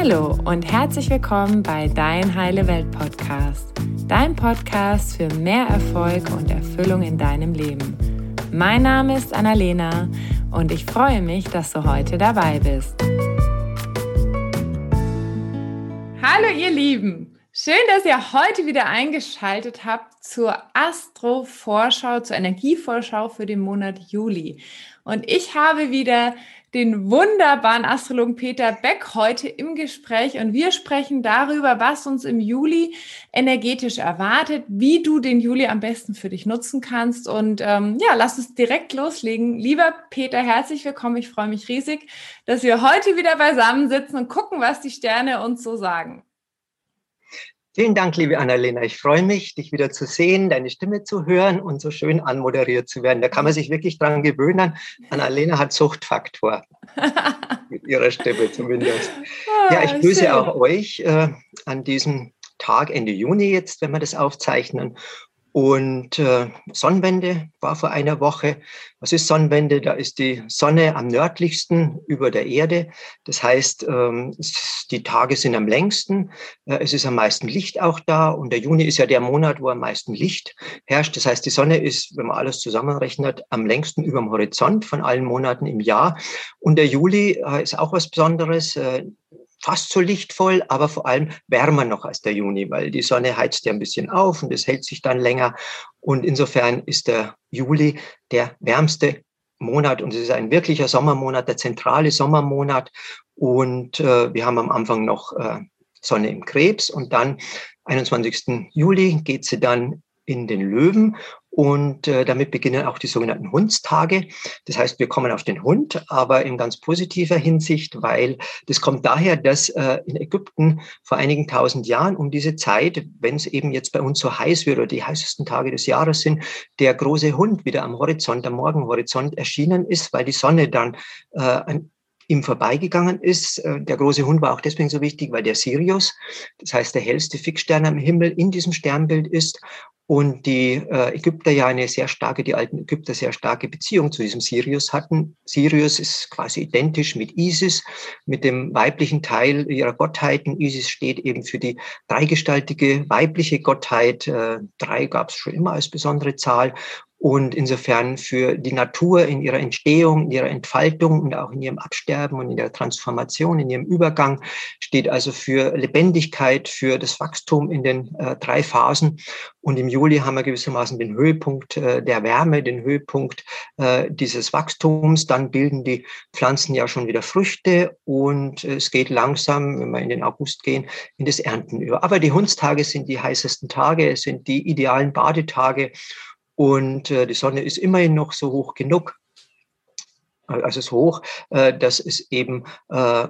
Hallo und herzlich willkommen bei Dein Heile Welt Podcast, dein Podcast für mehr Erfolg und Erfüllung in deinem Leben. Mein Name ist Annalena und ich freue mich, dass du heute dabei bist. Hallo ihr Lieben, schön, dass ihr heute wieder eingeschaltet habt zur Astro-Vorschau, zur Energievorschau für den Monat Juli. Und ich habe wieder den wunderbaren Astrologen Peter Beck heute im Gespräch und wir sprechen darüber, was uns im Juli energetisch erwartet, wie du den Juli am besten für dich nutzen kannst. Und ähm, ja, lass uns direkt loslegen. Lieber Peter, herzlich willkommen. Ich freue mich riesig, dass wir heute wieder beisammen sitzen und gucken, was die Sterne uns so sagen. Vielen Dank, liebe Annalena. Ich freue mich, dich wieder zu sehen, deine Stimme zu hören und so schön anmoderiert zu werden. Da kann man sich wirklich dran gewöhnen. Annalena hat Suchtfaktor. Mit ihrer Stimme zumindest. Ah, ja, ich grüße auch euch äh, an diesem Tag Ende Juni jetzt, wenn wir das aufzeichnen. Und äh, Sonnenwende war vor einer Woche. Was ist Sonnenwende? Da ist die Sonne am nördlichsten über der Erde. Das heißt, ähm, die Tage sind am längsten. Äh, es ist am meisten Licht auch da. Und der Juni ist ja der Monat, wo am meisten Licht herrscht. Das heißt, die Sonne ist, wenn man alles zusammenrechnet, am längsten über dem Horizont von allen Monaten im Jahr. Und der Juli äh, ist auch was Besonderes. Äh, fast so lichtvoll, aber vor allem wärmer noch als der Juni, weil die Sonne heizt ja ein bisschen auf und es hält sich dann länger. Und insofern ist der Juli der wärmste Monat und es ist ein wirklicher Sommermonat, der zentrale Sommermonat. Und äh, wir haben am Anfang noch äh, Sonne im Krebs und dann 21. Juli geht sie dann in den Löwen und äh, damit beginnen auch die sogenannten Hundstage. Das heißt, wir kommen auf den Hund, aber in ganz positiver Hinsicht, weil das kommt daher, dass äh, in Ägypten vor einigen tausend Jahren um diese Zeit, wenn es eben jetzt bei uns so heiß wird oder die heißesten Tage des Jahres sind, der große Hund wieder am Horizont, am Morgenhorizont erschienen ist, weil die Sonne dann äh, ihm vorbeigegangen ist. Äh, der große Hund war auch deswegen so wichtig, weil der Sirius, das heißt der hellste Fixstern am Himmel, in diesem Sternbild ist und die äh, Ägypter ja eine sehr starke, die alten Ägypter sehr starke Beziehung zu diesem Sirius hatten. Sirius ist quasi identisch mit Isis, mit dem weiblichen Teil ihrer Gottheiten. Isis steht eben für die dreigestaltige weibliche Gottheit. Äh, drei gab es schon immer als besondere Zahl und insofern für die Natur in ihrer Entstehung, in ihrer Entfaltung und auch in ihrem Absterben und in der Transformation, in ihrem Übergang steht also für Lebendigkeit, für das Wachstum in den äh, drei Phasen. Und im Juli haben wir gewissermaßen den Höhepunkt äh, der Wärme, den Höhepunkt äh, dieses Wachstums. Dann bilden die Pflanzen ja schon wieder Früchte und es geht langsam, wenn wir in den August gehen, in das Ernten über. Aber die Hundstage sind die heißesten Tage, es sind die idealen Badetage. Und äh, die Sonne ist immerhin noch so hoch genug, also so hoch, äh, dass es eben äh,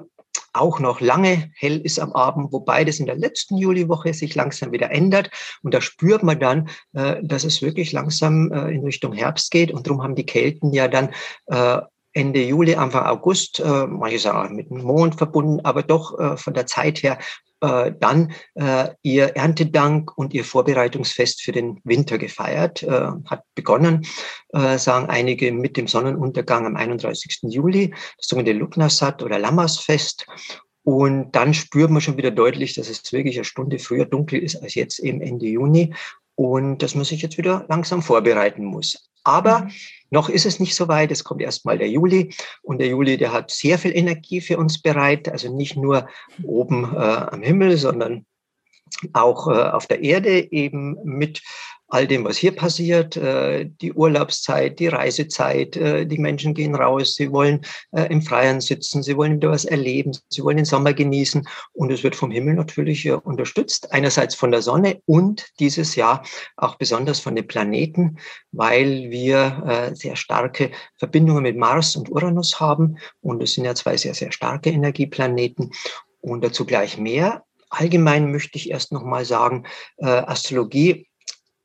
auch noch lange hell ist am Abend, wobei das in der letzten Juliwoche sich langsam wieder ändert. Und da spürt man dann, äh, dass es wirklich langsam äh, in Richtung Herbst geht. Und darum haben die Kelten ja dann äh, Ende Juli, Anfang August, äh, manche sagen mit dem Mond verbunden, aber doch äh, von der Zeit her äh, dann äh, ihr Erntedank und ihr Vorbereitungsfest für den Winter gefeiert. Äh, hat begonnen, äh, sagen einige, mit dem Sonnenuntergang am 31. Juli, das sogenannte Lugnasat oder Lammasfest. Und dann spürt man schon wieder deutlich, dass es wirklich eine Stunde früher dunkel ist als jetzt eben Ende Juni und dass man sich jetzt wieder langsam vorbereiten muss. Aber mhm. noch ist es nicht so weit. Es kommt erst mal der Juli und der Juli, der hat sehr viel Energie für uns bereit. Also nicht nur oben äh, am Himmel, sondern auch äh, auf der Erde eben mit all dem, was hier passiert, äh, die Urlaubszeit, die Reisezeit, äh, die Menschen gehen raus, sie wollen äh, im Freien sitzen, sie wollen wieder was erleben, sie wollen den Sommer genießen. Und es wird vom Himmel natürlich unterstützt, einerseits von der Sonne und dieses Jahr auch besonders von den Planeten, weil wir sehr starke Verbindungen mit Mars und Uranus haben. Und es sind ja zwei sehr, sehr starke Energieplaneten. Und dazu gleich mehr. Allgemein möchte ich erst noch mal sagen, Astrologie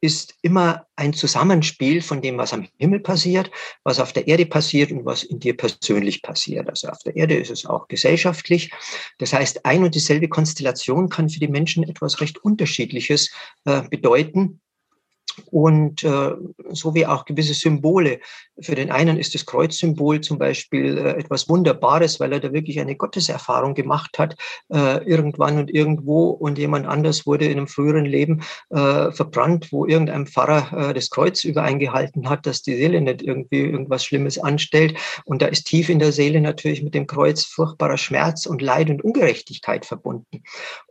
ist immer ein Zusammenspiel von dem, was am Himmel passiert, was auf der Erde passiert und was in dir persönlich passiert. Also auf der Erde ist es auch gesellschaftlich. Das heißt, ein und dieselbe Konstellation kann für die Menschen etwas recht Unterschiedliches äh, bedeuten. Und äh, so wie auch gewisse Symbole. Für den einen ist das Kreuzsymbol zum Beispiel äh, etwas Wunderbares, weil er da wirklich eine Gotteserfahrung gemacht hat, äh, irgendwann und irgendwo. Und jemand anders wurde in einem früheren Leben äh, verbrannt, wo irgendein Pfarrer äh, das Kreuz übereingehalten hat, dass die Seele nicht irgendwie irgendwas Schlimmes anstellt. Und da ist tief in der Seele natürlich mit dem Kreuz furchtbarer Schmerz und Leid und Ungerechtigkeit verbunden.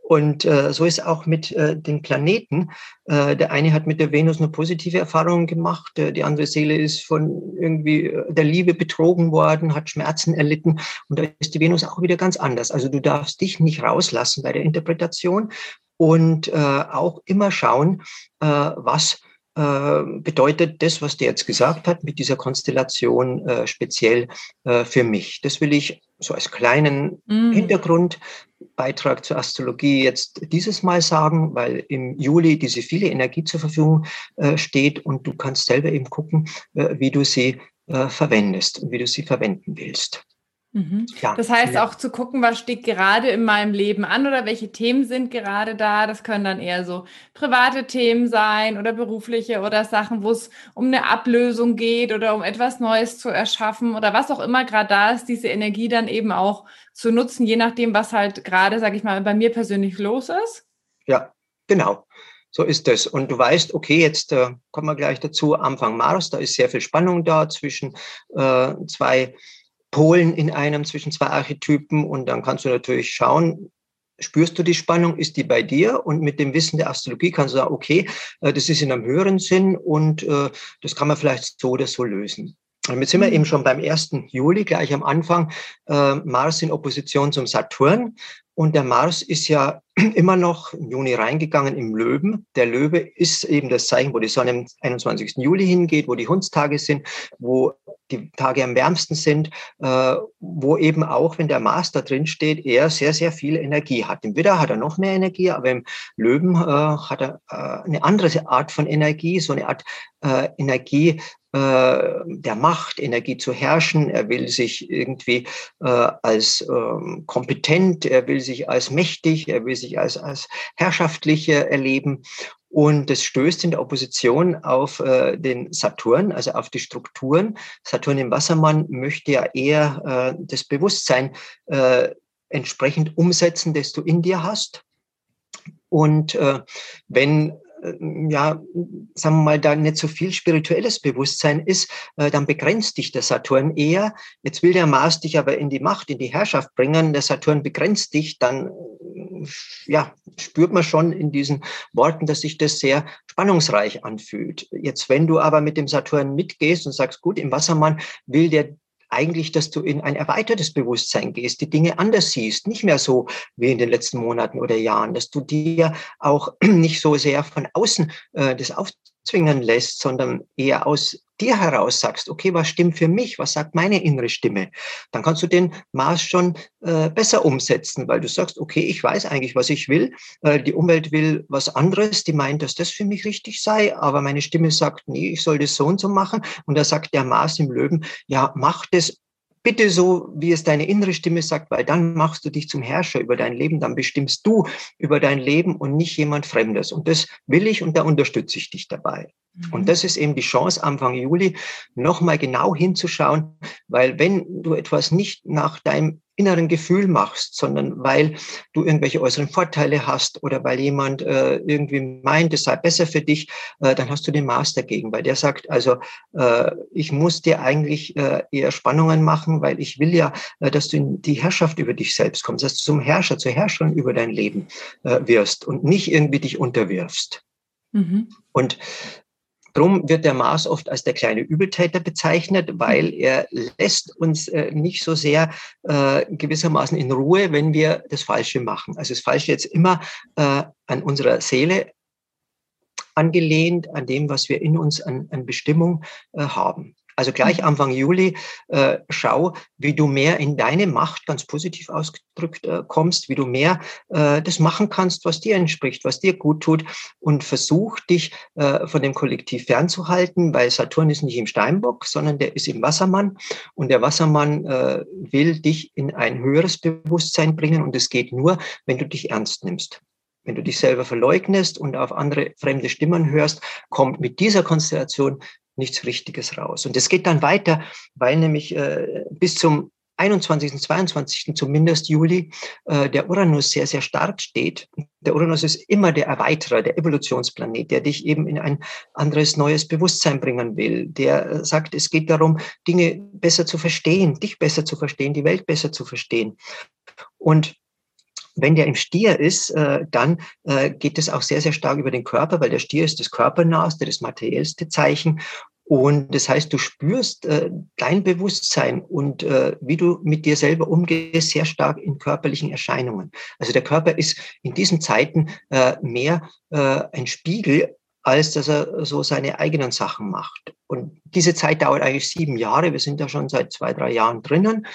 Und äh, so ist auch mit äh, den Planeten. Äh, der eine hat mit der Venus nur positive Erfahrungen gemacht, äh, die andere Seele ist von irgendwie äh, der Liebe betrogen worden, hat Schmerzen erlitten. Und da ist die Venus auch wieder ganz anders. Also du darfst dich nicht rauslassen bei der Interpretation und äh, auch immer schauen, äh, was bedeutet das, was der jetzt gesagt hat, mit dieser Konstellation äh, speziell äh, für mich. Das will ich so als kleinen mm. Hintergrundbeitrag zur Astrologie jetzt dieses Mal sagen, weil im Juli diese viele Energie zur Verfügung äh, steht und du kannst selber eben gucken, äh, wie du sie äh, verwendest und wie du sie verwenden willst. Mhm. Ja, das heißt ja. auch zu gucken, was steht gerade in meinem Leben an oder welche Themen sind gerade da. Das können dann eher so private Themen sein oder berufliche oder Sachen, wo es um eine Ablösung geht oder um etwas Neues zu erschaffen oder was auch immer gerade da ist, diese Energie dann eben auch zu nutzen, je nachdem, was halt gerade, sage ich mal, bei mir persönlich los ist. Ja, genau. So ist es. Und du weißt, okay, jetzt äh, kommen wir gleich dazu, Anfang Mars, da ist sehr viel Spannung da zwischen äh, zwei Polen in einem zwischen zwei Archetypen und dann kannst du natürlich schauen, spürst du die Spannung, ist die bei dir? Und mit dem Wissen der Astrologie kannst du sagen, okay, äh, das ist in einem höheren Sinn und äh, das kann man vielleicht so oder so lösen. Und jetzt sind wir mhm. eben schon beim 1. Juli, gleich am Anfang, äh, Mars in Opposition zum Saturn. Und der Mars ist ja immer noch im Juni reingegangen im Löwen. Der Löwe ist eben das Zeichen, wo die Sonne am 21. Juli hingeht, wo die Hundstage sind, wo die Tage am wärmsten sind, äh, wo eben auch, wenn der Mars da drin steht, er sehr, sehr viel Energie hat. Im Widder hat er noch mehr Energie, aber im Löwen äh, hat er äh, eine andere Art von Energie, so eine Art äh, Energie, der Macht, Energie zu herrschen. Er will sich irgendwie äh, als ähm, kompetent, er will sich als mächtig, er will sich als, als herrschaftlich erleben. Und das stößt in der Opposition auf äh, den Saturn, also auf die Strukturen. Saturn im Wassermann möchte ja eher äh, das Bewusstsein äh, entsprechend umsetzen, das du in dir hast. Und äh, wenn äh, ja, sagen wir mal, da nicht so viel spirituelles Bewusstsein ist, äh, dann begrenzt dich der Saturn eher. Jetzt will der Mars dich aber in die Macht, in die Herrschaft bringen. Der Saturn begrenzt dich, dann ja, spürt man schon in diesen Worten, dass sich das sehr spannungsreich anfühlt. Jetzt, wenn du aber mit dem Saturn mitgehst und sagst, gut, im Wassermann will der eigentlich, dass du in ein erweitertes Bewusstsein gehst, die Dinge anders siehst, nicht mehr so wie in den letzten Monaten oder Jahren, dass du dir auch nicht so sehr von außen äh, das aufzwingen lässt, sondern eher aus dir heraus sagst, okay, was stimmt für mich, was sagt meine innere Stimme, dann kannst du den Maß schon äh, besser umsetzen, weil du sagst, okay, ich weiß eigentlich, was ich will, äh, die Umwelt will was anderes, die meint, dass das für mich richtig sei, aber meine Stimme sagt, nee, ich soll das so und so machen. Und da sagt der Maß im Löwen, ja, mach das bitte so, wie es deine innere Stimme sagt, weil dann machst du dich zum Herrscher über dein Leben, dann bestimmst du über dein Leben und nicht jemand Fremdes. Und das will ich und da unterstütze ich dich dabei. Und mhm. das ist eben die Chance, Anfang Juli nochmal genau hinzuschauen, weil wenn du etwas nicht nach deinem inneren Gefühl machst, sondern weil du irgendwelche äußeren Vorteile hast oder weil jemand äh, irgendwie meint, es sei besser für dich, äh, dann hast du den Maß dagegen, weil der sagt, also äh, ich muss dir eigentlich äh, eher Spannungen machen, weil ich will ja, äh, dass du in die Herrschaft über dich selbst kommst, dass du zum Herrscher, zur Herrscherin über dein Leben äh, wirst und nicht irgendwie dich unterwirfst. Mhm. Und Drum wird der Mars oft als der kleine Übeltäter bezeichnet, weil er lässt uns äh, nicht so sehr äh, gewissermaßen in Ruhe, wenn wir das Falsche machen. Also das Falsche jetzt immer äh, an unserer Seele angelehnt, an dem, was wir in uns an, an Bestimmung äh, haben. Also gleich mhm. Anfang Juli äh, schau, wie du mehr in deine Macht, ganz positiv ausgedrückt, äh, kommst, wie du mehr äh, das machen kannst, was dir entspricht, was dir gut tut und versuch dich äh, von dem Kollektiv fernzuhalten, weil Saturn ist nicht im Steinbock, sondern der ist im Wassermann und der Wassermann äh, will dich in ein höheres Bewusstsein bringen und es geht nur, wenn du dich ernst nimmst. wenn du dich selber verleugnest und auf andere fremde Stimmen hörst, kommt mit dieser Konstellation nichts Richtiges raus. Und es geht dann weiter, weil nämlich äh, bis zum 21., 22. zumindest Juli äh, der Uranus sehr, sehr stark steht. Der Uranus ist immer der Erweiterer, der Evolutionsplanet, der dich eben in ein anderes, neues Bewusstsein bringen will, der äh, sagt, es geht darum, Dinge besser zu verstehen, dich besser zu verstehen, die Welt besser zu verstehen. Und wenn der im Stier ist, äh, dann äh, geht es auch sehr, sehr stark über den Körper, weil der Stier ist das körpernahste, das materiellste Zeichen. Und das heißt, du spürst äh, dein Bewusstsein und wie du mit dir selber umgehst, sehr stark in körperlichen Erscheinungen. Also der Körper ist in diesen Zeiten mehr ein Spiegel, als dass er so seine eigenen Sachen macht. Und diese Zeit dauert eigentlich sieben Jahre. Wir sind da schon seit zwei, drei Jahren drinnen.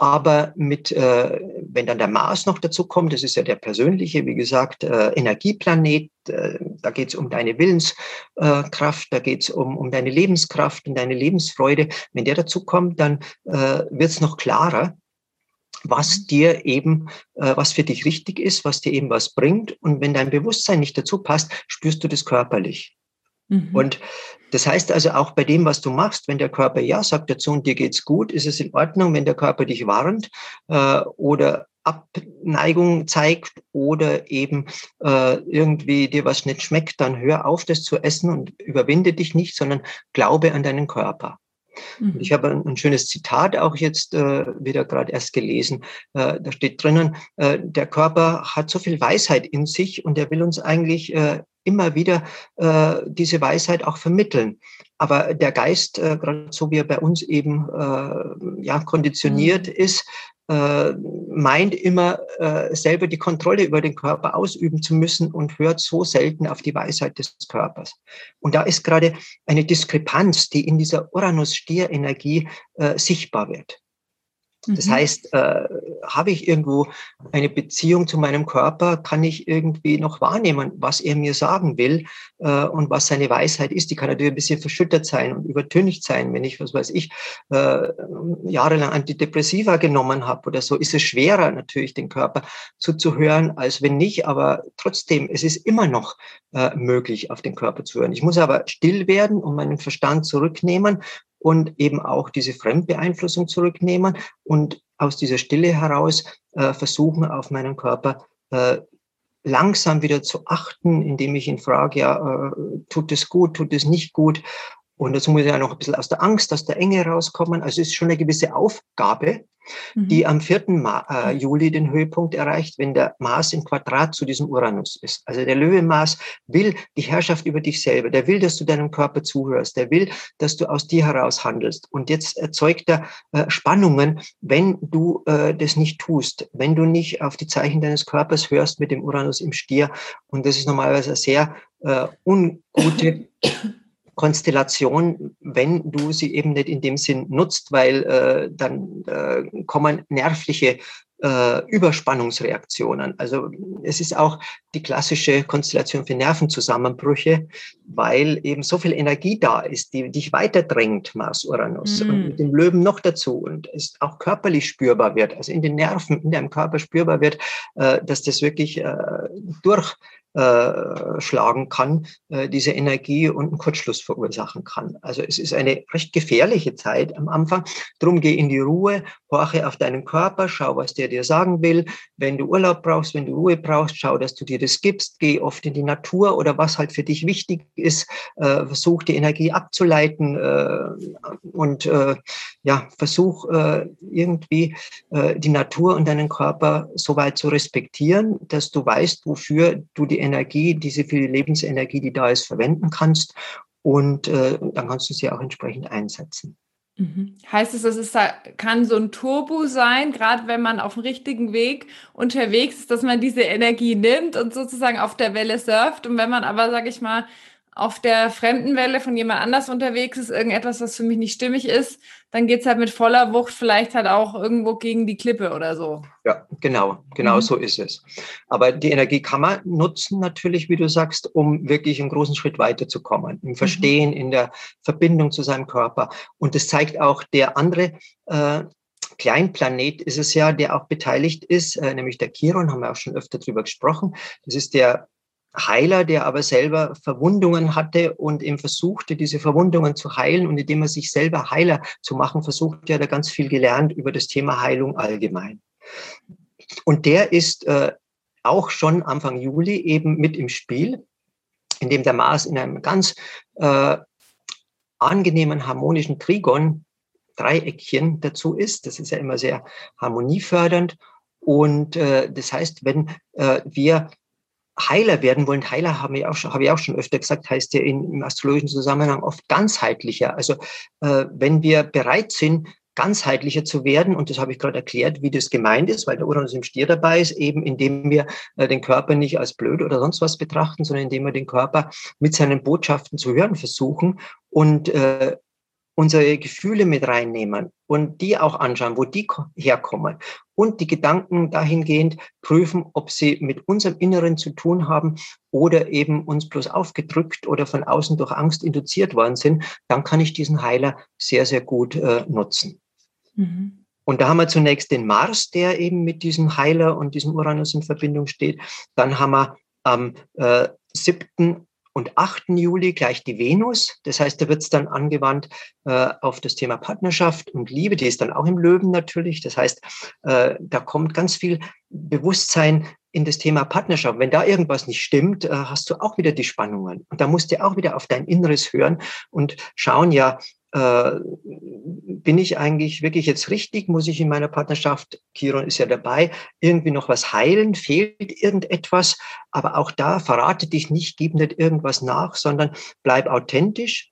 Aber mit, äh, wenn dann der Mars noch dazu kommt, das ist ja der persönliche, wie gesagt, äh, Energieplanet, äh, da geht es um deine Willenskraft, da geht es um, um deine Lebenskraft und deine Lebensfreude. Wenn der dazu kommt, dann äh, wird es noch klarer, was dir eben, äh, was für dich richtig ist, was dir eben was bringt. Und wenn dein Bewusstsein nicht dazu passt, spürst du das körperlich. Mhm. Und das heißt also auch bei dem, was du machst, wenn der Körper ja sagt dazu und dir geht's gut, ist es in Ordnung, wenn der Körper dich warnt äh, oder Abneigung zeigt oder eben äh, irgendwie dir was nicht schmeckt, dann hör auf, das zu essen und überwinde dich nicht, sondern glaube an deinen Körper. Mhm. Ich habe ein, ein, schönes Zitat auch jetzt äh, wieder gerade erst gelesen. Äh, da steht drinnen, äh, der Körper hat so viel Weisheit in sich und er will uns eigentlich äh, immer wieder äh, diese Weisheit auch vermitteln. Aber der Geist, äh, gerade so wie er bei uns eben äh, ja, konditioniert mhm. ist, äh, meint immer äh, selber die Kontrolle über den Körper ausüben zu müssen und hört so selten auf die Weisheit des Körpers. Und da ist gerade eine Diskrepanz, die in dieser Uranus-Stier-Energie äh, sichtbar wird. Das mhm. heißt, äh, habe ich irgendwo eine Beziehung zu meinem Körper, kann ich irgendwie noch wahrnehmen, was er mir sagen will äh, und was seine Weisheit ist. Die kann natürlich ein bisschen verschüttert sein und übertönigt sein, wenn ich, was weiß ich, äh, jahrelang Antidepressiva genommen habe oder so, ist es schwerer natürlich den Körper zuzuhören, als wenn nicht. Aber trotzdem, es ist immer noch äh, möglich, auf den Körper zu hören. Ich muss aber still werden und meinen Verstand zurücknehmen und eben auch diese Fremdbeeinflussung zurücknehmen und aus dieser Stille heraus äh, versuchen, auf meinen Körper äh, langsam wieder zu achten, indem ich ihn frage, ja, äh, tut es gut, tut es nicht gut? Und dazu muss ich ja noch ein bisschen aus der Angst, aus der Enge rauskommen. Also es ist schon eine gewisse Aufgabe, mhm. die am 4. Ma äh, Juli den Höhepunkt erreicht, wenn der Mars in Quadrat zu diesem Uranus ist. Also der Löwe-Mars will die Herrschaft über dich selber. Der will, dass du deinem Körper zuhörst. Der will, dass du aus dir heraus handelst. Und jetzt erzeugt er äh, Spannungen, wenn du äh, das nicht tust, wenn du nicht auf die Zeichen deines Körpers hörst mit dem Uranus im Stier. Und das ist normalerweise eine sehr äh, ungute Konstellation, wenn du sie eben nicht in dem Sinn nutzt, weil äh, dann äh, kommen nervliche äh, Überspannungsreaktionen. Also es ist auch die klassische Konstellation für Nervenzusammenbrüche, weil eben so viel Energie da ist, die dich weiterdrängt, Mars Uranus, mm. und mit dem Löwen noch dazu und es auch körperlich spürbar wird, also in den Nerven, in deinem Körper spürbar wird, äh, dass das wirklich äh, durch äh, schlagen kann, äh, diese Energie und einen Kurzschluss verursachen kann. Also es ist eine recht gefährliche Zeit am Anfang. Drum geh in die Ruhe, horche auf deinen Körper, schau, was der dir sagen will. Wenn du Urlaub brauchst, wenn du Ruhe brauchst, schau, dass du dir das gibst. Geh oft in die Natur oder was halt für dich wichtig ist. Äh, versuch die Energie abzuleiten äh, und äh, ja, versuch äh, irgendwie äh, die Natur und deinen Körper so weit zu respektieren, dass du weißt, wofür du die Energie, diese viel Lebensenergie, die da ist, verwenden kannst. Und äh, dann kannst du sie auch entsprechend einsetzen. Mhm. Heißt es, es kann so ein Turbo sein, gerade wenn man auf dem richtigen Weg unterwegs ist, dass man diese Energie nimmt und sozusagen auf der Welle surft. Und wenn man aber, sage ich mal, auf der fremden Welle von jemand anders unterwegs ist, irgendetwas, was für mich nicht stimmig ist, dann geht es halt mit voller Wucht vielleicht halt auch irgendwo gegen die Klippe oder so. Ja, genau, genau mhm. so ist es. Aber die Energie kann man nutzen natürlich, wie du sagst, um wirklich einen großen Schritt weiterzukommen, im Verstehen, mhm. in der Verbindung zu seinem Körper. Und das zeigt auch der andere äh, Kleinplanet ist es ja, der auch beteiligt ist, äh, nämlich der Chiron, haben wir auch schon öfter drüber gesprochen. Das ist der Heiler, der aber selber Verwundungen hatte und eben versuchte, diese Verwundungen zu heilen. Und indem er sich selber Heiler zu machen, versuchte er da ganz viel gelernt über das Thema Heilung allgemein. Und der ist äh, auch schon Anfang Juli eben mit im Spiel, indem der Mars in einem ganz äh, angenehmen harmonischen Trigon Dreieckchen dazu ist. Das ist ja immer sehr harmoniefördernd. Und äh, das heißt, wenn äh, wir Heiler werden wollen, Heiler haben ich auch schon, habe ich auch schon öfter gesagt, heißt ja im astrologischen Zusammenhang oft ganzheitlicher. Also äh, wenn wir bereit sind, ganzheitlicher zu werden, und das habe ich gerade erklärt, wie das gemeint ist, weil der Uranus im Stier dabei ist, eben indem wir äh, den Körper nicht als blöd oder sonst was betrachten, sondern indem wir den Körper mit seinen Botschaften zu hören versuchen und äh, unsere Gefühle mit reinnehmen und die auch anschauen, wo die herkommen und die Gedanken dahingehend prüfen, ob sie mit unserem Inneren zu tun haben oder eben uns bloß aufgedrückt oder von außen durch Angst induziert worden sind, dann kann ich diesen Heiler sehr, sehr gut äh, nutzen. Mhm. Und da haben wir zunächst den Mars, der eben mit diesem Heiler und diesem Uranus in Verbindung steht. Dann haben wir am äh, 7 und 8. Juli gleich die Venus. Das heißt, da wird es dann angewandt äh, auf das Thema Partnerschaft und Liebe. Die ist dann auch im Löwen natürlich. Das heißt, äh, da kommt ganz viel Bewusstsein in das Thema Partnerschaft. Wenn da irgendwas nicht stimmt, äh, hast du auch wieder die Spannungen. Und da musst du auch wieder auf dein Inneres hören und schauen, ja, äh, bin ich eigentlich wirklich jetzt richtig? Muss ich in meiner Partnerschaft, Kiron ist ja dabei, irgendwie noch was heilen? Fehlt irgendetwas? Aber auch da verrate dich nicht, gib nicht irgendwas nach, sondern bleib authentisch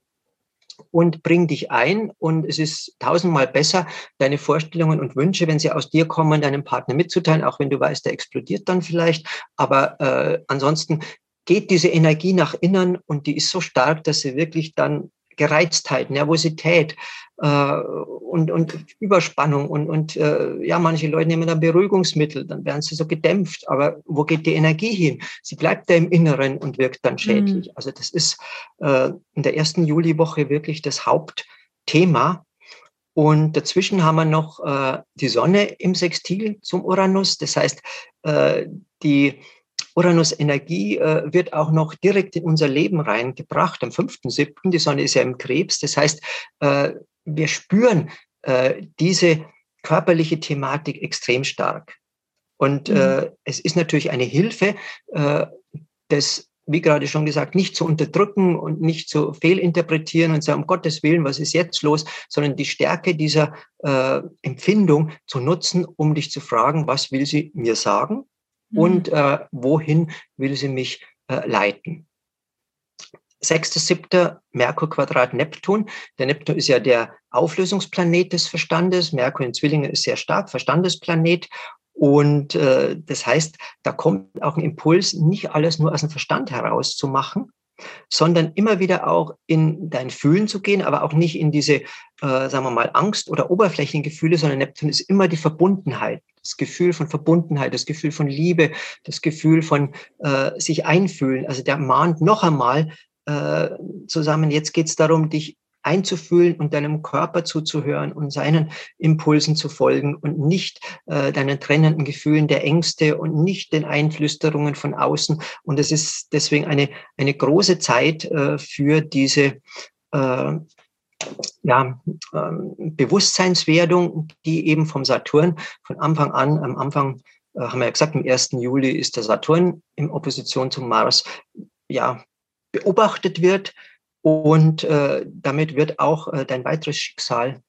und bring dich ein. Und es ist tausendmal besser, deine Vorstellungen und Wünsche, wenn sie aus dir kommen, deinem Partner mitzuteilen, auch wenn du weißt, der explodiert dann vielleicht. Aber äh, ansonsten geht diese Energie nach innen und die ist so stark, dass sie wirklich dann Gereiztheit, Nervosität äh, und, und Überspannung und, und äh, ja, manche Leute nehmen dann Beruhigungsmittel, dann werden sie so gedämpft. Aber wo geht die Energie hin? Sie bleibt da im Inneren und wirkt dann schädlich. Mhm. Also das ist äh, in der ersten Juliwoche wirklich das Hauptthema. Und dazwischen haben wir noch äh, die Sonne im Sextil zum Uranus. Das heißt, äh, die Uranus-Energie äh, wird auch noch direkt in unser Leben reingebracht am 5.7. Die Sonne ist ja im Krebs. Das heißt, äh, wir spüren äh, diese körperliche Thematik extrem stark. Und äh, mhm. es ist natürlich eine Hilfe, äh, das, wie gerade schon gesagt, nicht zu unterdrücken und nicht zu fehlinterpretieren und sagen, um Gottes Willen, was ist jetzt los, sondern die Stärke dieser äh, Empfindung zu nutzen, um dich zu fragen, was will sie mir sagen? Mhm. und äh, wohin will sie mich äh, leiten. Sechster, siebter Merkur Quadrat Neptun. Der Neptun ist ja der Auflösungsplanet des Verstandes. Merkur in Zwillingen ist sehr stark Verstandesplanet. Und äh, das heißt, da kommt auch ein Impuls, nicht alles nur aus dem Verstand heraus zu machen, sondern immer wieder auch in dein Fühlen zu gehen, aber auch nicht in diese, äh, sagen wir mal, Angst oder Oberflächengefühle, sondern Neptun ist immer die Verbundenheit, das Gefühl von Verbundenheit, das Gefühl von Liebe, das Gefühl von äh, sich einfühlen. Also der mahnt noch einmal äh, zusammen, jetzt geht es darum, dich einzufühlen und deinem Körper zuzuhören und seinen Impulsen zu folgen und nicht äh, deinen trennenden Gefühlen der Ängste und nicht den Einflüsterungen von außen. Und es ist deswegen eine, eine große Zeit äh, für diese äh, ja, ähm, Bewusstseinswerdung, die eben vom Saturn von Anfang an, am Anfang äh, haben wir ja gesagt, am 1. Juli ist der Saturn in Opposition zum Mars, ja, beobachtet wird und äh, damit wird auch äh, dein weiteres Schicksal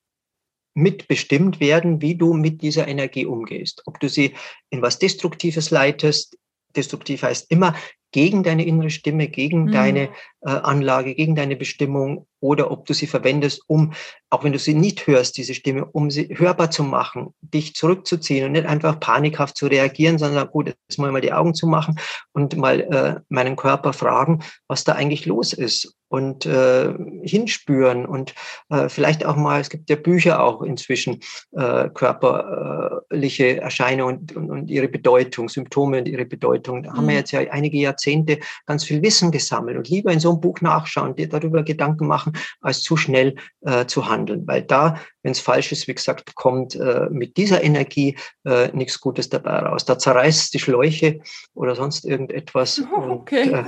mitbestimmt werden, wie du mit dieser Energie umgehst. Ob du sie in was Destruktives leitest, destruktiv heißt immer gegen deine innere Stimme, gegen mhm. deine äh, Anlage, gegen deine Bestimmung oder ob du sie verwendest, um, auch wenn du sie nicht hörst, diese Stimme, um sie hörbar zu machen, dich zurückzuziehen und nicht einfach panikhaft zu reagieren, sondern gut, jetzt mal mal die Augen zu machen und mal äh, meinen Körper fragen, was da eigentlich los ist und äh, hinspüren und äh, vielleicht auch mal, es gibt ja Bücher auch inzwischen, äh, körperliche Erscheinungen und, und, und ihre Bedeutung, Symptome und ihre Bedeutung. Da mhm. haben wir mhm. jetzt ja einige Jahrzehnte ganz viel Wissen gesammelt und lieber in so einem Buch nachschauen, dir darüber Gedanken machen, als zu schnell äh, zu handeln, weil da, wenn es falsch ist, wie gesagt, kommt äh, mit dieser Energie äh, nichts Gutes dabei raus. Da zerreißt die Schläuche oder sonst irgendetwas. Okay. Und, äh,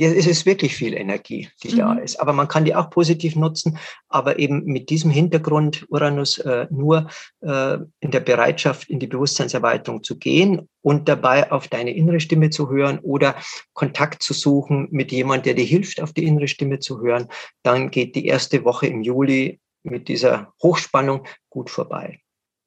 ja, es ist wirklich viel Energie, die mhm. da ist. Aber man kann die auch positiv nutzen, aber eben mit diesem Hintergrund Uranus äh, nur äh, in der Bereitschaft, in die Bewusstseinserweiterung zu gehen und dabei auf deine innere Stimme zu hören oder Kontakt zu suchen mit jemand, der dir hilft, auf die innere Stimme zu hören. Dann geht die erste Woche im Juli mit dieser Hochspannung gut vorbei.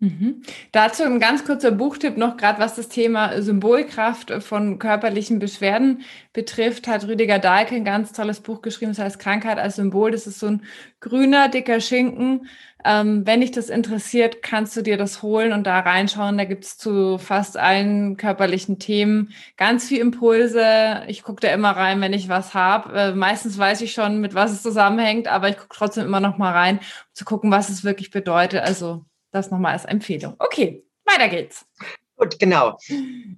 Mhm. Dazu ein ganz kurzer Buchtipp noch, gerade was das Thema Symbolkraft von körperlichen Beschwerden betrifft, hat Rüdiger Dahlke ein ganz tolles Buch geschrieben, das heißt Krankheit als Symbol. Das ist so ein grüner, dicker Schinken. Ähm, wenn dich das interessiert, kannst du dir das holen und da reinschauen. Da gibt's zu fast allen körperlichen Themen ganz viel Impulse. Ich gucke da immer rein, wenn ich was habe. Äh, meistens weiß ich schon, mit was es zusammenhängt, aber ich gucke trotzdem immer noch mal rein, um zu gucken, was es wirklich bedeutet. Also das nochmal als Empfehlung. Okay, weiter geht's. Gut, genau.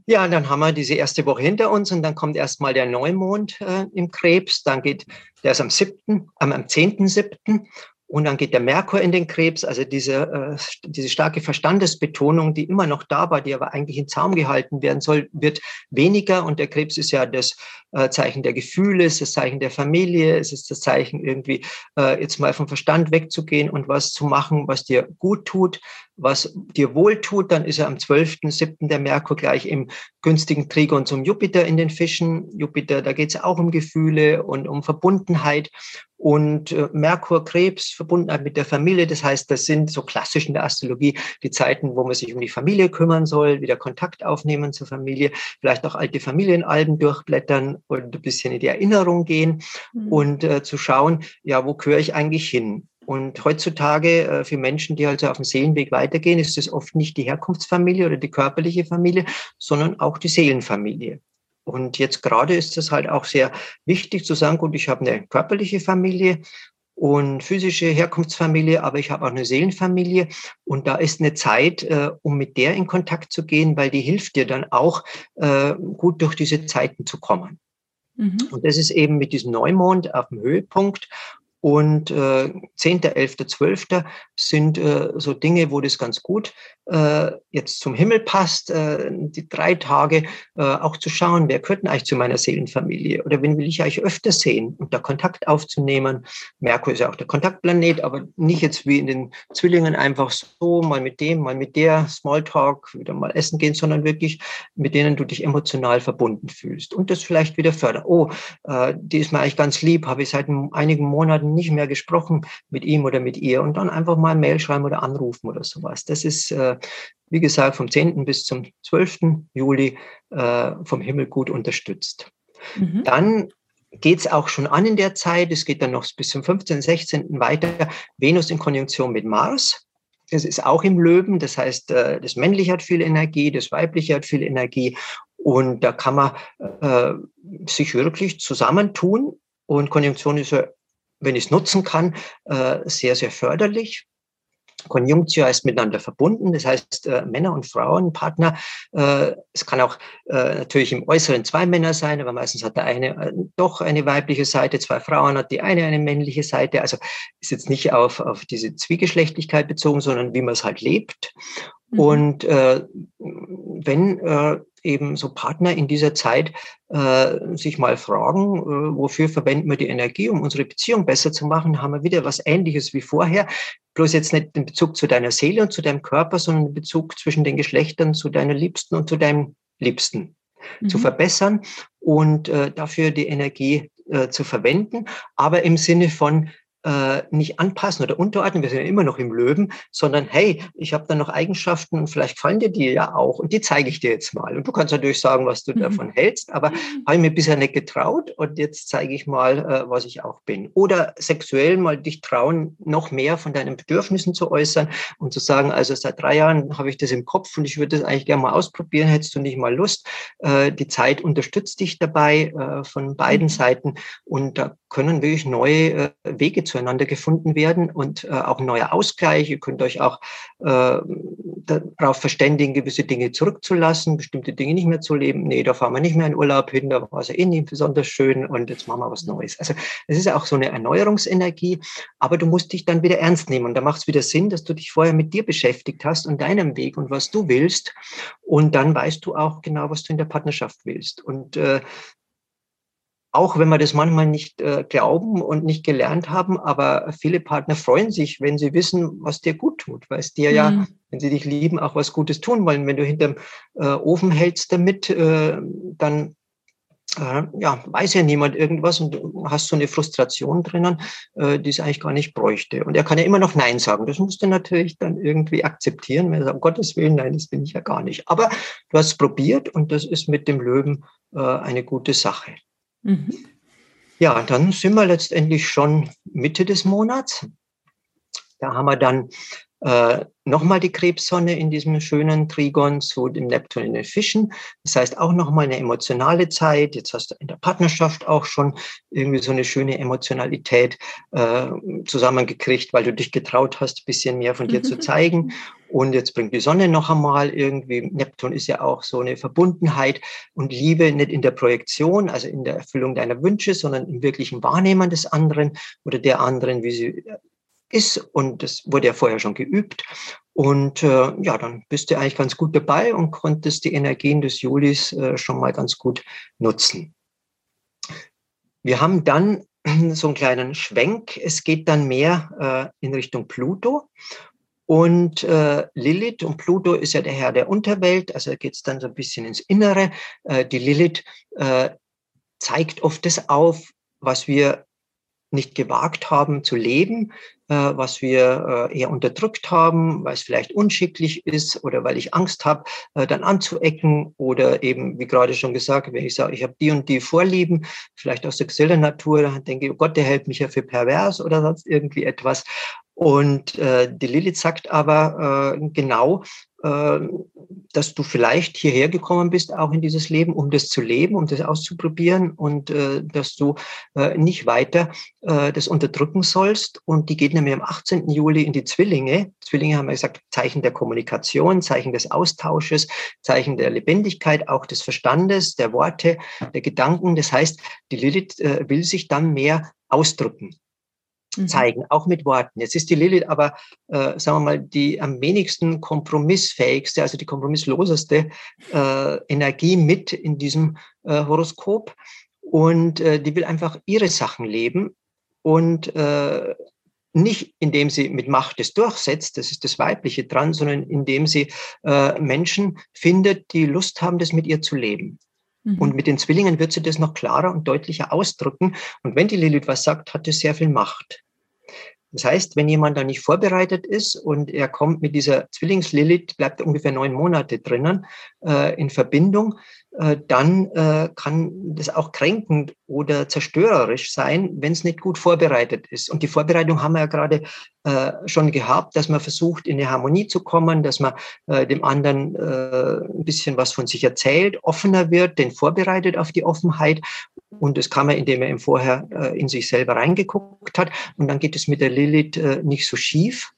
Ja, dann haben wir diese erste Woche hinter uns und dann kommt erstmal der Neumond äh, im Krebs. Dann geht, der ist am 7., ähm, am 10.7. Und dann geht der Merkur in den Krebs, also diese, äh, diese starke Verstandesbetonung, die immer noch da war, die aber eigentlich in Zaum gehalten werden soll, wird weniger. Und der Krebs ist ja das äh, Zeichen der Gefühle, ist das Zeichen der Familie, es ist das Zeichen irgendwie äh, jetzt mal vom Verstand wegzugehen und was zu machen, was dir gut tut, was dir wohl tut. Dann ist er am 12.7. der Merkur gleich im günstigen Trigon zum Jupiter in den Fischen. Jupiter, da geht es auch um Gefühle und um Verbundenheit. Und äh, Merkur, Krebs, Verbundenheit mit der Familie. Das heißt, das sind so klassisch in der Astrologie die Zeiten, wo man sich um die Familie kümmern soll, wieder Kontakt aufnehmen zur Familie, vielleicht auch alte Familienalben durchblättern und ein bisschen in die Erinnerung gehen mhm. und äh, zu schauen, ja, wo gehöre ich eigentlich hin? Und heutzutage äh, für Menschen, die also auf dem Seelenweg weitergehen, ist es oft nicht die Herkunftsfamilie oder die körperliche Familie, sondern auch die Seelenfamilie. Und jetzt gerade ist es halt auch sehr wichtig zu sagen, gut, ich habe eine körperliche Familie und physische Herkunftsfamilie, aber ich habe auch eine Seelenfamilie und da ist eine Zeit, äh, um mit der in Kontakt zu gehen, weil die hilft dir dann auch äh, gut durch diese Zeiten zu kommen. Mhm. Und das ist eben mit diesem Neumond auf dem Höhepunkt und äh, 10., 11., 12. sind äh, so Dinge, wo das ganz gut äh, jetzt zum Himmel passt, äh, die drei Tage äh, auch zu schauen, wer gehört eigentlich zu meiner Seelenfamilie oder wen will ich eigentlich öfter sehen und da Kontakt aufzunehmen. Merkur ist ja auch der Kontaktplanet, aber nicht jetzt wie in den Zwillingen einfach so, mal mit dem, mal mit der, Smalltalk, wieder mal essen gehen, sondern wirklich mit denen du dich emotional verbunden fühlst und das vielleicht wieder fördern. Oh, äh, die ist mir eigentlich ganz lieb, habe ich seit einigen Monaten nicht mehr gesprochen mit ihm oder mit ihr und dann einfach mal Mail schreiben oder anrufen oder sowas. Das ist, äh, wie gesagt, vom 10. bis zum 12. Juli äh, vom Himmel gut unterstützt. Mhm. Dann geht es auch schon an in der Zeit. Es geht dann noch bis zum 15., 16. weiter. Venus in Konjunktion mit Mars. Das ist auch im Löwen. Das heißt, äh, das Männliche hat viel Energie, das Weibliche hat viel Energie. Und da kann man äh, sich wirklich zusammentun. Und Konjunktion ist ja wenn ich es nutzen kann, äh, sehr, sehr förderlich. Konjunktio heißt miteinander verbunden, das heißt äh, Männer und Frauen, Partner. Äh, es kann auch äh, natürlich im Äußeren zwei Männer sein, aber meistens hat der eine äh, doch eine weibliche Seite, zwei Frauen hat die eine eine männliche Seite. Also ist jetzt nicht auf, auf diese Zwiegeschlechtlichkeit bezogen, sondern wie man es halt lebt. Mhm. Und äh, wenn äh, eben so Partner in dieser Zeit äh, sich mal fragen, äh, wofür verwenden wir die Energie, um unsere Beziehung besser zu machen, haben wir wieder was Ähnliches wie vorher. Bloß jetzt nicht den Bezug zu deiner Seele und zu deinem Körper, sondern den Bezug zwischen den Geschlechtern zu deiner Liebsten und zu deinem Liebsten mhm. zu verbessern und äh, dafür die Energie äh, zu verwenden, aber im Sinne von äh, nicht anpassen oder unterordnen, wir sind ja immer noch im Löwen, sondern hey, ich habe da noch Eigenschaften und vielleicht fallen dir die ja auch und die zeige ich dir jetzt mal. Und du kannst natürlich sagen, was du mhm. davon hältst, aber habe ich mir bisher nicht getraut und jetzt zeige ich mal, äh, was ich auch bin. Oder sexuell mal dich trauen, noch mehr von deinen Bedürfnissen zu äußern und zu sagen, also seit drei Jahren habe ich das im Kopf und ich würde das eigentlich gerne mal ausprobieren, hättest du nicht mal Lust? Äh, die Zeit unterstützt dich dabei äh, von beiden mhm. Seiten und da können wirklich neue äh, Wege zueinander gefunden werden und äh, auch ein neuer Ausgleich. Ihr könnt euch auch äh, darauf verständigen, gewisse Dinge zurückzulassen, bestimmte Dinge nicht mehr zu leben. Nee, da fahren wir nicht mehr in Urlaub hin, da war es ja eh nicht besonders schön und jetzt machen wir was Neues. Also es ist auch so eine Erneuerungsenergie, aber du musst dich dann wieder ernst nehmen und da macht es wieder Sinn, dass du dich vorher mit dir beschäftigt hast und deinem Weg und was du willst und dann weißt du auch genau, was du in der Partnerschaft willst. Und äh, auch wenn wir das manchmal nicht äh, glauben und nicht gelernt haben, aber viele Partner freuen sich, wenn sie wissen, was dir gut tut, weil es dir mhm. ja, wenn sie dich lieben, auch was Gutes tun wollen. Wenn du hinterm äh, Ofen hältst damit, äh, dann äh, ja, weiß ja niemand irgendwas und du hast so eine Frustration drinnen, äh, die es eigentlich gar nicht bräuchte. Und er kann ja immer noch Nein sagen. Das musst du natürlich dann irgendwie akzeptieren, wenn er sagt, um Gottes Willen, nein, das bin ich ja gar nicht. Aber du hast es probiert und das ist mit dem Löwen äh, eine gute Sache. Mhm. Ja, dann sind wir letztendlich schon Mitte des Monats. Da haben wir dann äh, nochmal die Krebssonne in diesem schönen Trigon zu dem Neptun in den Fischen. Das heißt auch nochmal eine emotionale Zeit. Jetzt hast du in der Partnerschaft auch schon irgendwie so eine schöne Emotionalität äh, zusammengekriegt, weil du dich getraut hast, bisschen mehr von dir zu zeigen. Und jetzt bringt die Sonne noch einmal irgendwie, Neptun ist ja auch so eine Verbundenheit und Liebe nicht in der Projektion, also in der Erfüllung deiner Wünsche, sondern im wirklichen Wahrnehmen des anderen oder der anderen, wie sie ist. Und das wurde ja vorher schon geübt. Und äh, ja, dann bist du eigentlich ganz gut dabei und konntest die Energien des Julis äh, schon mal ganz gut nutzen. Wir haben dann so einen kleinen Schwenk. Es geht dann mehr äh, in Richtung Pluto. Und äh, Lilith und Pluto ist ja der Herr der Unterwelt, also geht es dann so ein bisschen ins Innere. Äh, die Lilith äh, zeigt oft das auf, was wir nicht gewagt haben zu leben, äh, was wir äh, eher unterdrückt haben, weil es vielleicht unschicklich ist oder weil ich Angst habe, äh, dann anzuecken oder eben, wie gerade schon gesagt, wenn ich sage, ich habe die und die Vorlieben, vielleicht aus sexueller Natur, dann denke ich, oh Gott, der hält mich ja für pervers oder sonst irgendwie etwas. Und äh, die Lilith sagt aber äh, genau, dass du vielleicht hierher gekommen bist, auch in dieses Leben, um das zu leben, um das auszuprobieren und äh, dass du äh, nicht weiter äh, das unterdrücken sollst. Und die geht nämlich am 18. Juli in die Zwillinge. Zwillinge haben wir gesagt, Zeichen der Kommunikation, Zeichen des Austausches, Zeichen der Lebendigkeit, auch des Verstandes, der Worte, der Gedanken. Das heißt, die Lilith äh, will sich dann mehr ausdrücken. Mhm. zeigen, auch mit Worten. Jetzt ist die Lilith aber, äh, sagen wir mal, die am wenigsten kompromissfähigste, also die kompromissloseste äh, Energie mit in diesem äh, Horoskop. Und äh, die will einfach ihre Sachen leben und äh, nicht indem sie mit Macht es durchsetzt, das ist das Weibliche dran, sondern indem sie äh, Menschen findet, die Lust haben, das mit ihr zu leben. Mhm. Und mit den Zwillingen wird sie das noch klarer und deutlicher ausdrücken. Und wenn die Lilith was sagt, hat es sehr viel Macht. Das heißt, wenn jemand da nicht vorbereitet ist und er kommt mit dieser Zwillingslilith, bleibt ungefähr neun Monate drinnen äh, in Verbindung, äh, dann äh, kann das auch kränkend oder zerstörerisch sein, wenn es nicht gut vorbereitet ist. Und die Vorbereitung haben wir ja gerade äh, schon gehabt, dass man versucht, in eine Harmonie zu kommen, dass man äh, dem anderen äh, ein bisschen was von sich erzählt, offener wird, den vorbereitet auf die Offenheit. Und das kann man, indem er im Vorher in sich selber reingeguckt hat. Und dann geht es mit der Lilith äh, nicht so schief.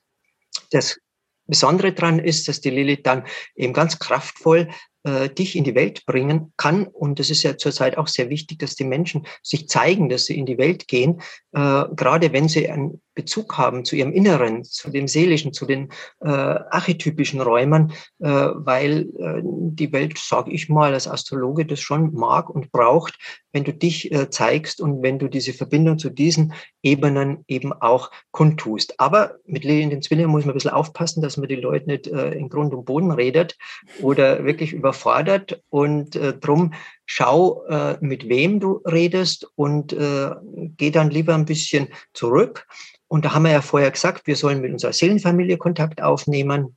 Das Besondere daran ist, dass die Lilith dann eben ganz kraftvoll äh, dich in die Welt bringen kann. Und es ist ja zurzeit auch sehr wichtig, dass die Menschen sich zeigen, dass sie in die Welt gehen, äh, gerade wenn sie einen Bezug haben zu ihrem Inneren, zu dem Seelischen, zu den äh, archetypischen Räumen, äh, weil äh, die Welt, sage ich mal, als Astrologe das schon mag und braucht, wenn du dich äh, zeigst und wenn du diese Verbindung zu diesen Ebenen eben auch kundtust. Aber mit Lilien den Zwillingen muss man ein bisschen aufpassen, dass man die Leute nicht äh, in Grund und Boden redet oder wirklich über überfordert und äh, drum schau, äh, mit wem du redest und äh, geh dann lieber ein bisschen zurück. Und da haben wir ja vorher gesagt, wir sollen mit unserer Seelenfamilie Kontakt aufnehmen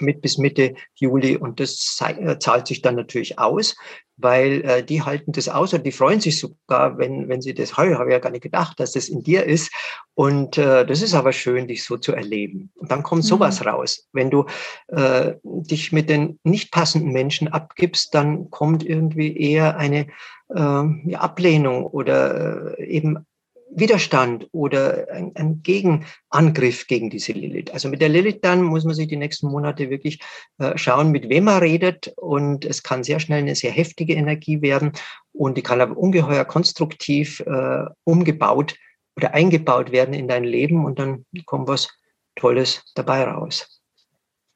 mit bis Mitte Juli und das äh, zahlt sich dann natürlich aus, weil äh, die halten das aus und die freuen sich sogar, wenn, wenn sie das, hey, habe ich ja gar nicht gedacht, dass das in dir ist. Und äh, das ist aber schön, dich so zu erleben. Und dann kommt sowas mhm. raus. Wenn du äh, dich mit den nicht passenden Menschen abgibst, dann kommt irgendwie eher eine äh, Ablehnung oder äh, eben Widerstand oder ein, ein, Gegenangriff gegen diese Lilith. Also mit der Lilith dann muss man sich die nächsten Monate wirklich äh, schauen, mit wem man redet. Und es kann sehr schnell eine sehr heftige Energie werden und die kann aber ungeheuer konstruktiv äh, umgebaut oder eingebaut werden in dein Leben und dann kommt was Tolles dabei raus.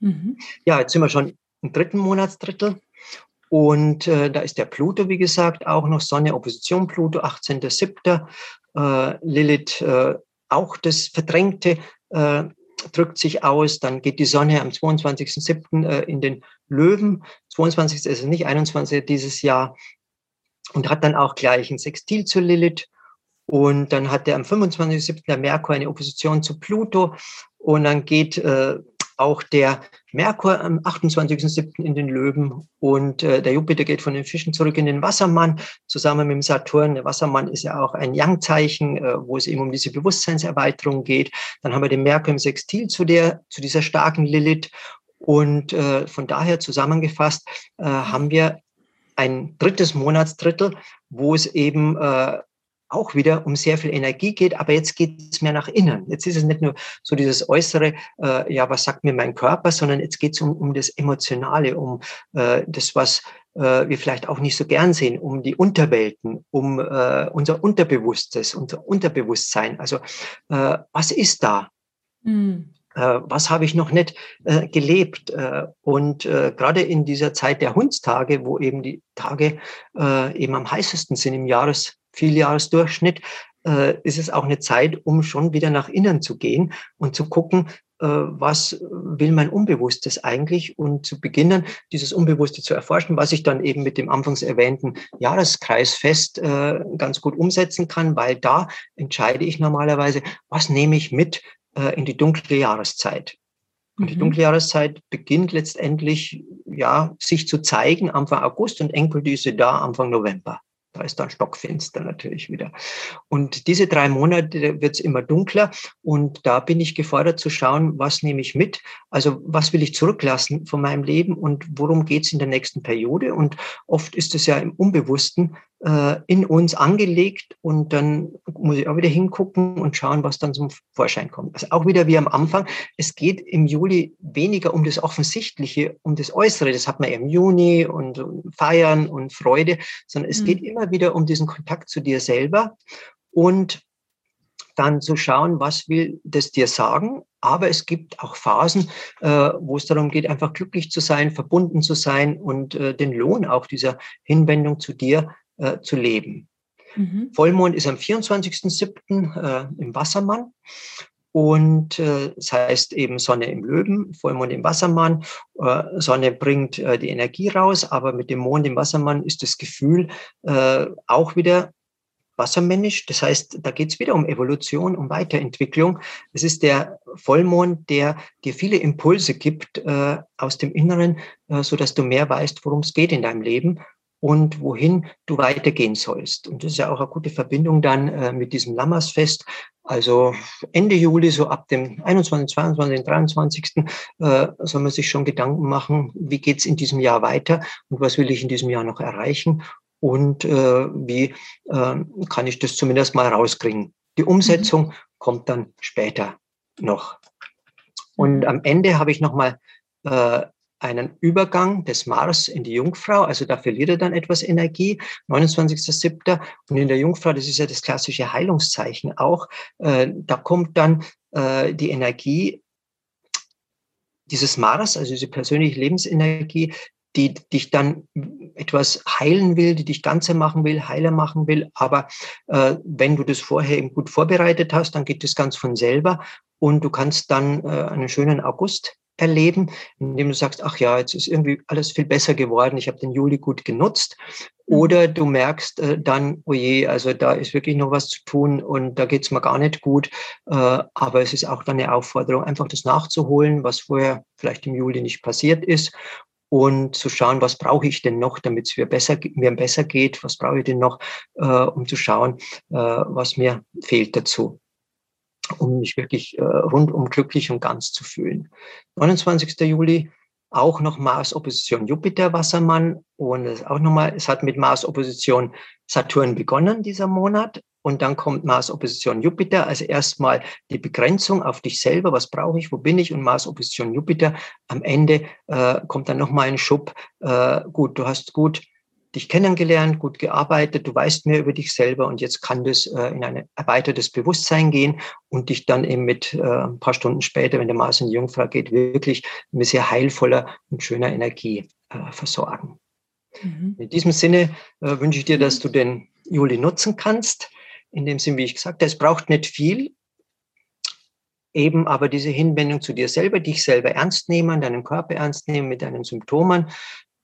Mhm. Ja, jetzt sind wir schon im dritten Monatsdrittel. Und äh, da ist der Pluto, wie gesagt, auch noch Sonne, Opposition Pluto, 18.07 äh, Lilith äh, auch das Verdrängte äh, drückt sich aus. Dann geht die Sonne am 22.07. Äh, in den Löwen. 22. ist es nicht, 21. dieses Jahr. Und hat dann auch gleich ein Sextil zu Lilith. Und dann hat er am 25.07. der Merkur eine Opposition zu Pluto. Und dann geht äh, auch der Merkur am 28.07. in den Löwen und äh, der Jupiter geht von den Fischen zurück in den Wassermann, zusammen mit dem Saturn. Der Wassermann ist ja auch ein Yang-Zeichen, äh, wo es eben um diese Bewusstseinserweiterung geht. Dann haben wir den Merkur im Sextil zu, der, zu dieser starken Lilith. Und äh, von daher zusammengefasst äh, haben wir ein drittes Monatsdrittel, wo es eben äh, auch wieder um sehr viel Energie geht, aber jetzt geht es mehr nach innen. Jetzt ist es nicht nur so dieses äußere, äh, ja, was sagt mir mein Körper, sondern jetzt geht es um, um das Emotionale, um äh, das, was äh, wir vielleicht auch nicht so gern sehen, um die Unterwelten, um äh, unser Unterbewusstes, unser Unterbewusstsein. Also äh, was ist da? Mhm was habe ich noch nicht äh, gelebt? Äh, und äh, gerade in dieser Zeit der Hundstage, wo eben die Tage äh, eben am heißesten sind im Jahres, Vieljahresdurchschnitt, äh, ist es auch eine Zeit, um schon wieder nach innen zu gehen und zu gucken, äh, was will mein Unbewusstes eigentlich und zu beginnen, dieses Unbewusste zu erforschen, was ich dann eben mit dem anfangs erwähnten Jahreskreisfest äh, ganz gut umsetzen kann, weil da entscheide ich normalerweise, was nehme ich mit äh, in die dunkle Jahreszeit. Und die mhm. dunkle Jahreszeit beginnt letztendlich, ja, sich zu zeigen Anfang August und endgültig da Anfang November. Da ist dann stockfinster natürlich wieder. Und diese drei Monate wird es immer dunkler und da bin ich gefordert zu schauen, was nehme ich mit? Also was will ich zurücklassen von meinem Leben und worum geht es in der nächsten Periode? Und oft ist es ja im Unbewussten äh, in uns angelegt und dann muss ich auch wieder hingucken und schauen, was dann zum Vorschein kommt. Also auch wieder wie am Anfang, es geht im Juli weniger um das Offensichtliche, um das Äußere, das hat man im Juni und, Feiern und Freude, sondern es mhm. geht immer wieder um diesen Kontakt zu dir selber und dann zu schauen, was will das dir sagen. Aber es gibt auch Phasen, äh, wo es darum geht, einfach glücklich zu sein, verbunden zu sein und äh, den Lohn auch dieser Hinwendung zu dir äh, zu leben. Mhm. Vollmond ist am 24.07. Äh, im Wassermann. Und äh, das heißt eben Sonne im Löwen, Vollmond im Wassermann. Äh, Sonne bringt äh, die Energie raus, aber mit dem Mond im Wassermann ist das Gefühl äh, auch wieder wassermännisch. Das heißt, da geht es wieder um Evolution, um Weiterentwicklung. Es ist der Vollmond, der dir viele Impulse gibt äh, aus dem Inneren, äh, so dass du mehr weißt, worum es geht in deinem Leben und wohin du weitergehen sollst. Und das ist ja auch eine gute Verbindung dann äh, mit diesem Lammersfest. Also Ende Juli, so ab dem 21., 22., 23. Äh, soll man sich schon Gedanken machen, wie geht's in diesem Jahr weiter und was will ich in diesem Jahr noch erreichen und äh, wie äh, kann ich das zumindest mal rauskriegen. Die Umsetzung mhm. kommt dann später noch. Und mhm. am Ende habe ich nochmal äh, einen Übergang des Mars in die Jungfrau, also da verliert er dann etwas Energie, 29.07. Und in der Jungfrau, das ist ja das klassische Heilungszeichen auch, äh, da kommt dann äh, die Energie dieses Mars, also diese persönliche Lebensenergie, die dich dann etwas heilen will, die dich ganzer machen will, heiler machen will. Aber äh, wenn du das vorher eben gut vorbereitet hast, dann geht das ganz von selber und du kannst dann äh, einen schönen August erleben, indem du sagst, ach ja, jetzt ist irgendwie alles viel besser geworden, ich habe den Juli gut genutzt. Oder du merkst äh, dann, oh je, also da ist wirklich noch was zu tun und da geht's mir gar nicht gut. Äh, aber es ist auch dann eine Aufforderung, einfach das nachzuholen, was vorher vielleicht im Juli nicht passiert ist und zu schauen, was brauche ich denn noch, damit es mir besser, mir besser geht, was brauche ich denn noch, äh, um zu schauen, äh, was mir fehlt dazu, um mich wirklich äh, rundum glücklich und ganz zu fühlen. 29. Juli auch noch Mars Opposition Jupiter Wassermann und es auch nochmal, es hat mit Mars Opposition Saturn begonnen dieser Monat und dann kommt Mars Opposition Jupiter, also erstmal die Begrenzung auf dich selber, was brauche ich, wo bin ich und Mars Opposition Jupiter. Am Ende äh, kommt dann nochmal ein Schub, äh, gut, du hast gut dich kennengelernt, gut gearbeitet, du weißt mehr über dich selber und jetzt kann das äh, in ein erweitertes Bewusstsein gehen und dich dann eben mit äh, ein paar Stunden später, wenn der Mars in die Jungfrau geht, wirklich mit sehr heilvoller und schöner Energie äh, versorgen. Mhm. In diesem Sinne äh, wünsche ich dir, dass du den Juli nutzen kannst. In dem Sinn, wie ich gesagt habe, es braucht nicht viel, eben aber diese Hinwendung zu dir selber, dich selber ernst nehmen, deinen Körper ernst nehmen mit deinen Symptomen,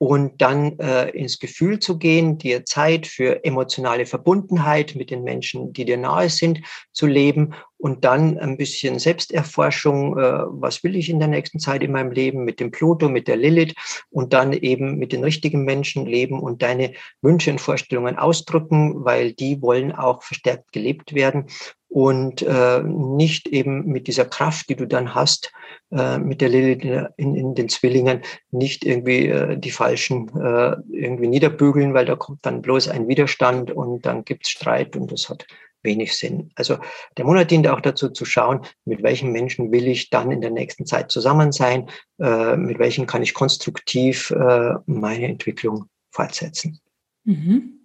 und dann äh, ins Gefühl zu gehen, dir Zeit für emotionale Verbundenheit mit den Menschen, die dir nahe sind, zu leben und dann ein bisschen Selbsterforschung, äh, was will ich in der nächsten Zeit in meinem Leben mit dem Pluto, mit der Lilith und dann eben mit den richtigen Menschen leben und deine Wünsche und Vorstellungen ausdrücken, weil die wollen auch verstärkt gelebt werden und äh, nicht eben mit dieser Kraft, die du dann hast, äh, mit der Lilith in, in den Zwillingen, nicht irgendwie äh, die Falschen äh, irgendwie niederbügeln, weil da kommt dann bloß ein Widerstand und dann gibt's Streit und das hat wenig Sinn. Also der Monat dient auch dazu zu schauen, mit welchen Menschen will ich dann in der nächsten Zeit zusammen sein, äh, mit welchen kann ich konstruktiv äh, meine Entwicklung fortsetzen. Mhm.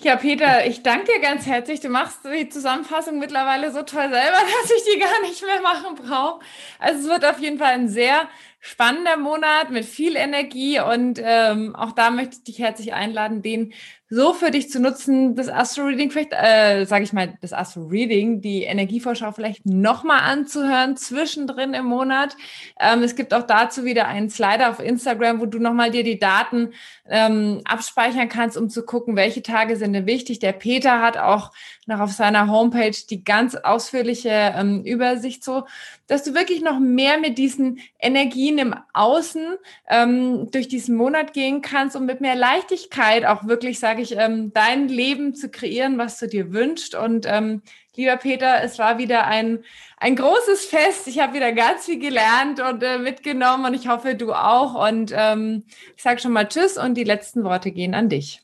Ja, Peter, ich danke dir ganz herzlich. Du machst die Zusammenfassung mittlerweile so toll selber, dass ich die gar nicht mehr machen brauche. Also es wird auf jeden Fall ein sehr spannender Monat mit viel Energie und ähm, auch da möchte ich dich herzlich einladen, den so für dich zu nutzen, das Astro Reading vielleicht, äh, sage ich mal, das Astro Reading, die Energievorschau vielleicht nochmal anzuhören zwischendrin im Monat. Ähm, es gibt auch dazu wieder einen Slider auf Instagram, wo du nochmal dir die Daten ähm, abspeichern kannst, um zu gucken, welche Tage sind denn wichtig. Der Peter hat auch noch auf seiner Homepage die ganz ausführliche ähm, Übersicht so, dass du wirklich noch mehr mit diesen Energien im Außen ähm, durch diesen Monat gehen kannst und mit mehr Leichtigkeit auch wirklich, sage ich, ähm, dein Leben zu kreieren, was du dir wünschst. Und ähm, lieber Peter, es war wieder ein, ein großes Fest. Ich habe wieder ganz viel gelernt und äh, mitgenommen und ich hoffe, du auch. Und ähm, ich sage schon mal Tschüss und die letzten Worte gehen an dich.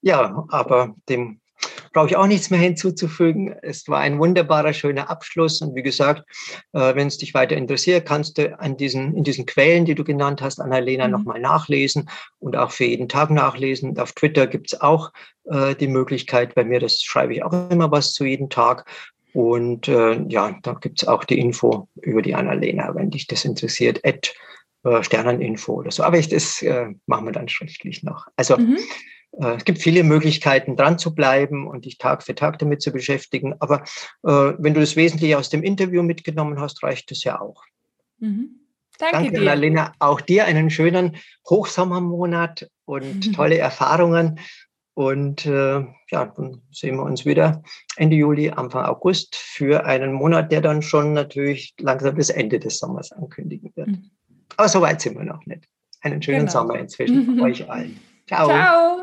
Ja, aber dem brauche ich auch nichts mehr hinzuzufügen. Es war ein wunderbarer, schöner Abschluss. Und wie gesagt, äh, wenn es dich weiter interessiert, kannst du an diesen, in diesen Quellen, die du genannt hast, Annalena, mhm. nochmal nachlesen und auch für jeden Tag nachlesen. Und auf Twitter gibt es auch äh, die Möglichkeit, bei mir, das schreibe ich auch immer was zu jedem Tag. Und äh, ja, da gibt es auch die Info über die Annalena, wenn dich das interessiert. At, äh, Sterneninfo oder so. Aber ich, das äh, machen wir dann schriftlich noch. Also mhm. Äh, es gibt viele Möglichkeiten, dran zu bleiben und dich Tag für Tag damit zu beschäftigen. Aber äh, wenn du das Wesentliche aus dem Interview mitgenommen hast, reicht es ja auch. Mhm. Danke, Danke dir. Lena. Auch dir einen schönen Hochsommermonat und mhm. tolle Erfahrungen. Und äh, ja, dann sehen wir uns wieder Ende Juli, Anfang August für einen Monat, der dann schon natürlich langsam das Ende des Sommers ankündigen wird. Mhm. Aber so weit sind wir noch nicht. Einen schönen genau. Sommer inzwischen euch allen. Ciao. Ciao.